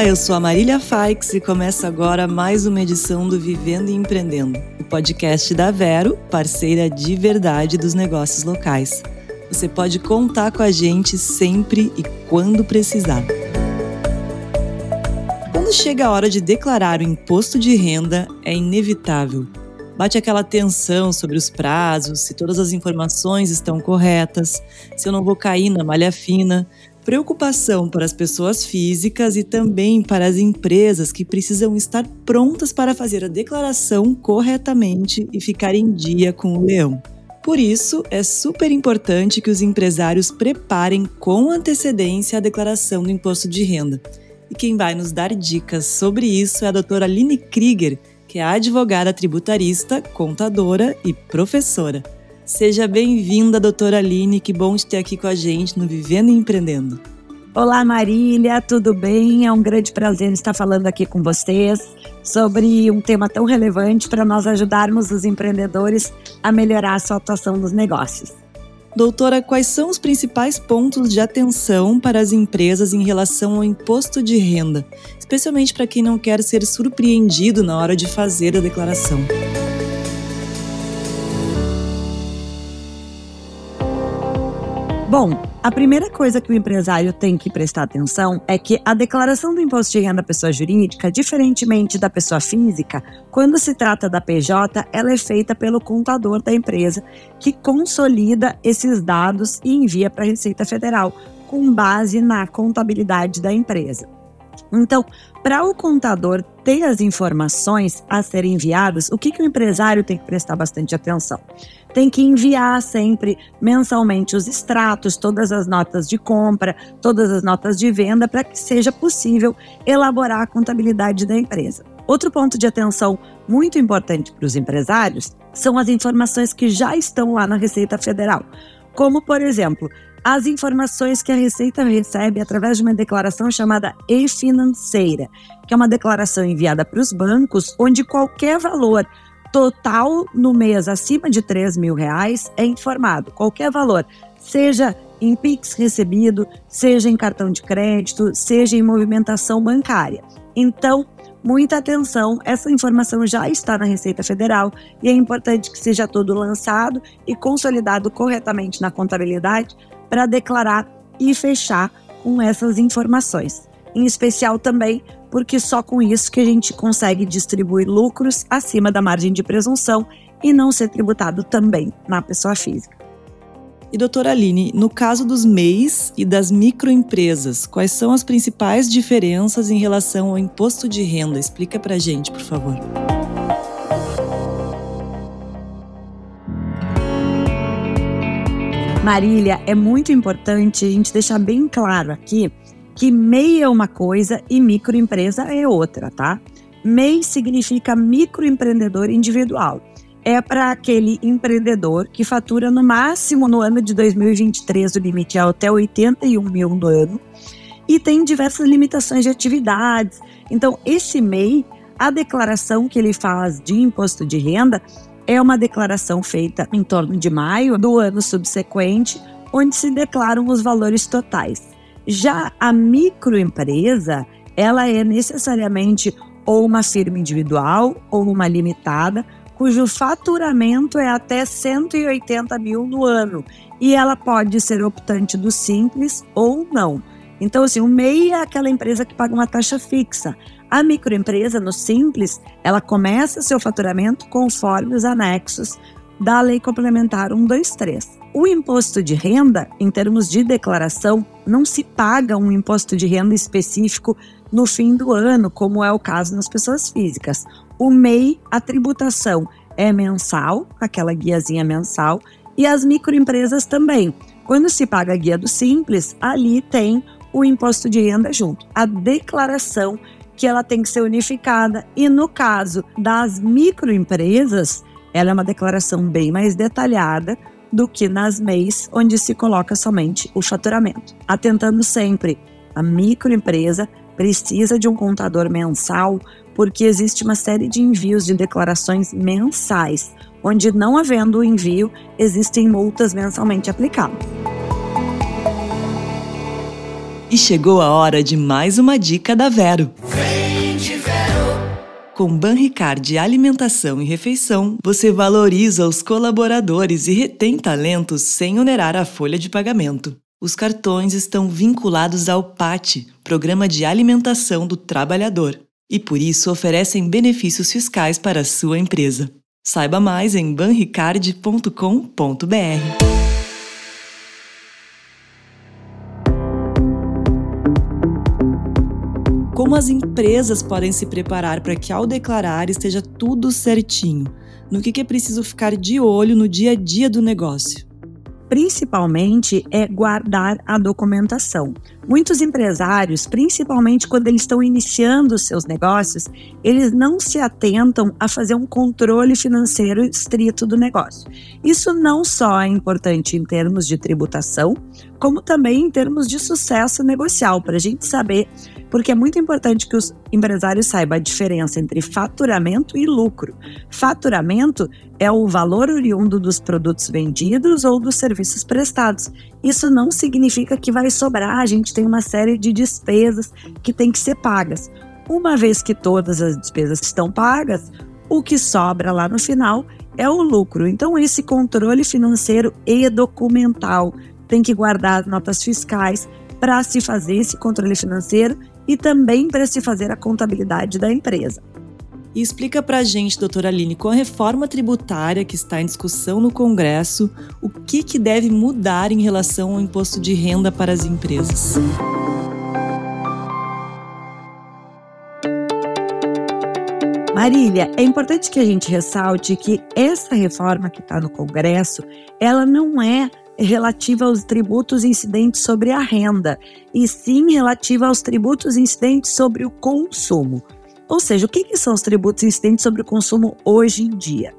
Olá, eu sou a Marília Faix e começa agora mais uma edição do Vivendo e Empreendendo, o podcast da Vero, parceira de verdade dos negócios locais. Você pode contar com a gente sempre e quando precisar. Quando chega a hora de declarar o imposto de renda, é inevitável. Bate aquela tensão sobre os prazos, se todas as informações estão corretas, se eu não vou cair na malha fina, preocupação para as pessoas físicas e também para as empresas que precisam estar prontas para fazer a declaração corretamente e ficar em dia com o leão. Por isso, é super importante que os empresários preparem com antecedência a declaração do imposto de renda. E quem vai nos dar dicas sobre isso é a doutora Aline Krieger, que é advogada tributarista, contadora e professora. Seja bem-vinda, doutora Aline, que bom te ter aqui com a gente no Vivendo e Empreendendo. Olá, Marília, tudo bem? É um grande prazer estar falando aqui com vocês sobre um tema tão relevante para nós ajudarmos os empreendedores a melhorar a sua atuação nos negócios. Doutora, quais são os principais pontos de atenção para as empresas em relação ao imposto de renda, especialmente para quem não quer ser surpreendido na hora de fazer a declaração? Bom, a primeira coisa que o empresário tem que prestar atenção é que a declaração do imposto de renda da pessoa jurídica, diferentemente da pessoa física, quando se trata da PJ, ela é feita pelo contador da empresa, que consolida esses dados e envia para a Receita Federal, com base na contabilidade da empresa. Então, para o contador ter as informações a serem enviadas, o que, que o empresário tem que prestar bastante atenção? Tem que enviar sempre, mensalmente, os extratos, todas as notas de compra, todas as notas de venda, para que seja possível elaborar a contabilidade da empresa. Outro ponto de atenção muito importante para os empresários são as informações que já estão lá na Receita Federal, como, por exemplo, as informações que a Receita recebe através de uma declaração chamada e-financeira, que é uma declaração enviada para os bancos, onde qualquer valor total no mês acima de 3 mil reais é informado. Qualquer valor, seja em PIX recebido, seja em cartão de crédito, seja em movimentação bancária. Então, muita atenção, essa informação já está na Receita Federal e é importante que seja todo lançado e consolidado corretamente na contabilidade para declarar e fechar com essas informações. Em especial também porque só com isso que a gente consegue distribuir lucros acima da margem de presunção e não ser tributado também na pessoa física. E doutora Aline, no caso dos MEIs e das microempresas, quais são as principais diferenças em relação ao imposto de renda? Explica para gente, por favor. Marília, é muito importante a gente deixar bem claro aqui que MEI é uma coisa e microempresa é outra, tá? MEI significa microempreendedor individual. É para aquele empreendedor que fatura no máximo no ano de 2023, o limite é até 81 mil no ano, e tem diversas limitações de atividades. Então, esse MEI, a declaração que ele faz de imposto de renda é uma declaração feita em torno de maio do ano subsequente, onde se declaram os valores totais. Já a microempresa, ela é necessariamente ou uma firma individual ou uma limitada, cujo faturamento é até 180 mil no ano e ela pode ser optante do simples ou não. Então, assim, o MEI é aquela empresa que paga uma taxa fixa. A microempresa, no Simples, ela começa seu faturamento conforme os anexos da Lei Complementar 123. O imposto de renda, em termos de declaração, não se paga um imposto de renda específico no fim do ano, como é o caso nas pessoas físicas. O MEI, a tributação é mensal, aquela guiazinha mensal, e as microempresas também. Quando se paga a guia do Simples, ali tem o imposto de renda junto. A declaração que ela tem que ser unificada. E no caso das microempresas, ela é uma declaração bem mais detalhada do que nas MEIs, onde se coloca somente o faturamento. Atentando sempre, a microempresa precisa de um contador mensal, porque existe uma série de envios de declarações mensais, onde não havendo o envio, existem multas mensalmente aplicadas. E chegou a hora de mais uma dica da Vero. Vero. Com Banricard Alimentação e Refeição, você valoriza os colaboradores e retém talentos sem onerar a folha de pagamento. Os cartões estão vinculados ao PAT, Programa de Alimentação do Trabalhador, e por isso oferecem benefícios fiscais para a sua empresa. Saiba mais em banricard.com.br. Como as empresas podem se preparar para que ao declarar esteja tudo certinho? No que é preciso ficar de olho no dia a dia do negócio? principalmente é guardar a documentação. Muitos empresários, principalmente quando eles estão iniciando os seus negócios, eles não se atentam a fazer um controle financeiro estrito do negócio. Isso não só é importante em termos de tributação, como também em termos de sucesso negocial, para a gente saber porque é muito importante que os empresários saibam a diferença entre faturamento e lucro. Faturamento é o valor oriundo dos produtos vendidos ou dos serviços prestados. Isso não significa que vai sobrar, a gente tem uma série de despesas que tem que ser pagas. Uma vez que todas as despesas estão pagas, o que sobra lá no final é o lucro. Então, esse controle financeiro e documental tem que guardar notas fiscais para se fazer esse controle financeiro e também para se fazer a contabilidade da empresa. E explica para a gente, doutora Aline, com a reforma tributária que está em discussão no Congresso, o que, que deve mudar em relação ao imposto de renda para as empresas. Marília, é importante que a gente ressalte que essa reforma que está no Congresso, ela não é relativa aos tributos incidentes sobre a renda, e sim relativa aos tributos incidentes sobre o consumo. Ou seja, o que, que são os tributos incidentes sobre o consumo hoje em dia?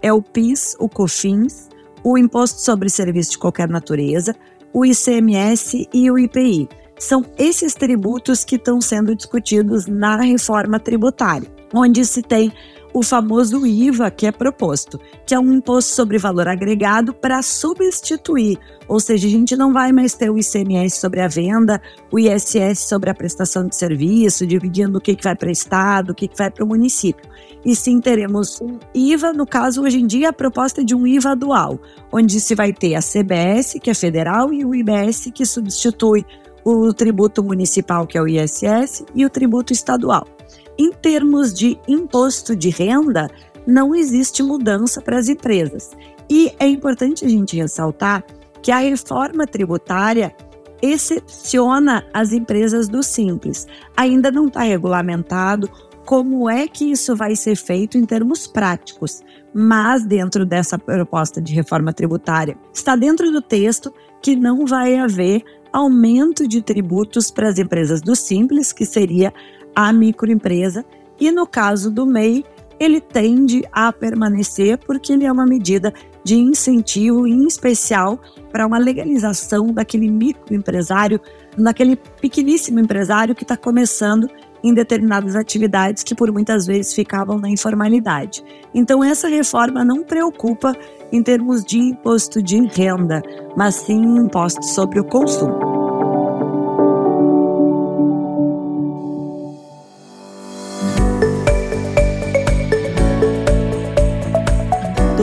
É o PIS, o COFINS, o Imposto sobre Serviço de Qualquer Natureza, o ICMS e o IPI. São esses tributos que estão sendo discutidos na reforma tributária, onde se tem o famoso IVA que é proposto, que é um imposto sobre valor agregado para substituir, ou seja, a gente não vai mais ter o ICMS sobre a venda, o ISS sobre a prestação de serviço, dividindo o que, que vai para o Estado, o que, que vai para o município. E sim teremos um IVA, no caso, hoje em dia, a proposta é de um IVA dual, onde se vai ter a CBS, que é federal, e o IBS, que substitui o tributo municipal, que é o ISS, e o tributo estadual. Em termos de imposto de renda, não existe mudança para as empresas. E é importante a gente ressaltar que a reforma tributária excepciona as empresas do simples. Ainda não está regulamentado como é que isso vai ser feito em termos práticos, mas dentro dessa proposta de reforma tributária está dentro do texto que não vai haver aumento de tributos para as empresas do simples, que seria a microempresa e no caso do MEI, ele tende a permanecer porque ele é uma medida de incentivo, em especial para uma legalização daquele microempresário, daquele pequeníssimo empresário que está começando em determinadas atividades que por muitas vezes ficavam na informalidade. Então essa reforma não preocupa em termos de imposto de renda, mas sim imposto sobre o consumo.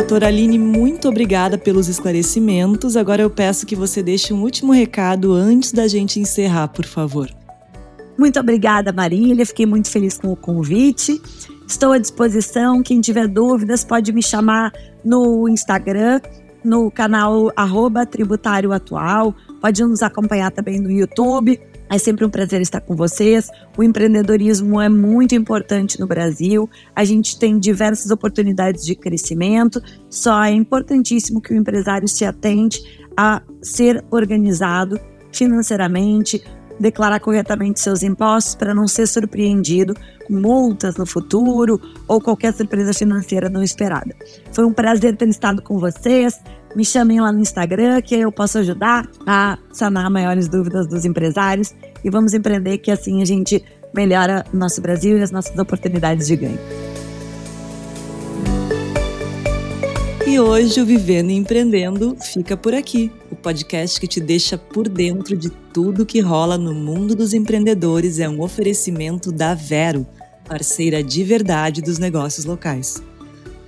Doutora Aline, muito obrigada pelos esclarecimentos. Agora eu peço que você deixe um último recado antes da gente encerrar, por favor. Muito obrigada, Marília. Fiquei muito feliz com o convite. Estou à disposição. Quem tiver dúvidas pode me chamar no Instagram, no canal arroba Tributário Atual. Pode nos acompanhar também no YouTube. É sempre um prazer estar com vocês. O empreendedorismo é muito importante no Brasil. A gente tem diversas oportunidades de crescimento. Só é importantíssimo que o empresário se atente a ser organizado financeiramente, declarar corretamente seus impostos para não ser surpreendido com multas no futuro ou qualquer surpresa financeira não esperada. Foi um prazer ter estado com vocês. Me chamem lá no Instagram que eu posso ajudar a sanar maiores dúvidas dos empresários e vamos empreender que assim a gente melhora o nosso Brasil e as nossas oportunidades de ganho. E hoje o Vivendo e Empreendendo fica por aqui. O podcast que te deixa por dentro de tudo que rola no mundo dos empreendedores é um oferecimento da Vero, parceira de verdade dos negócios locais.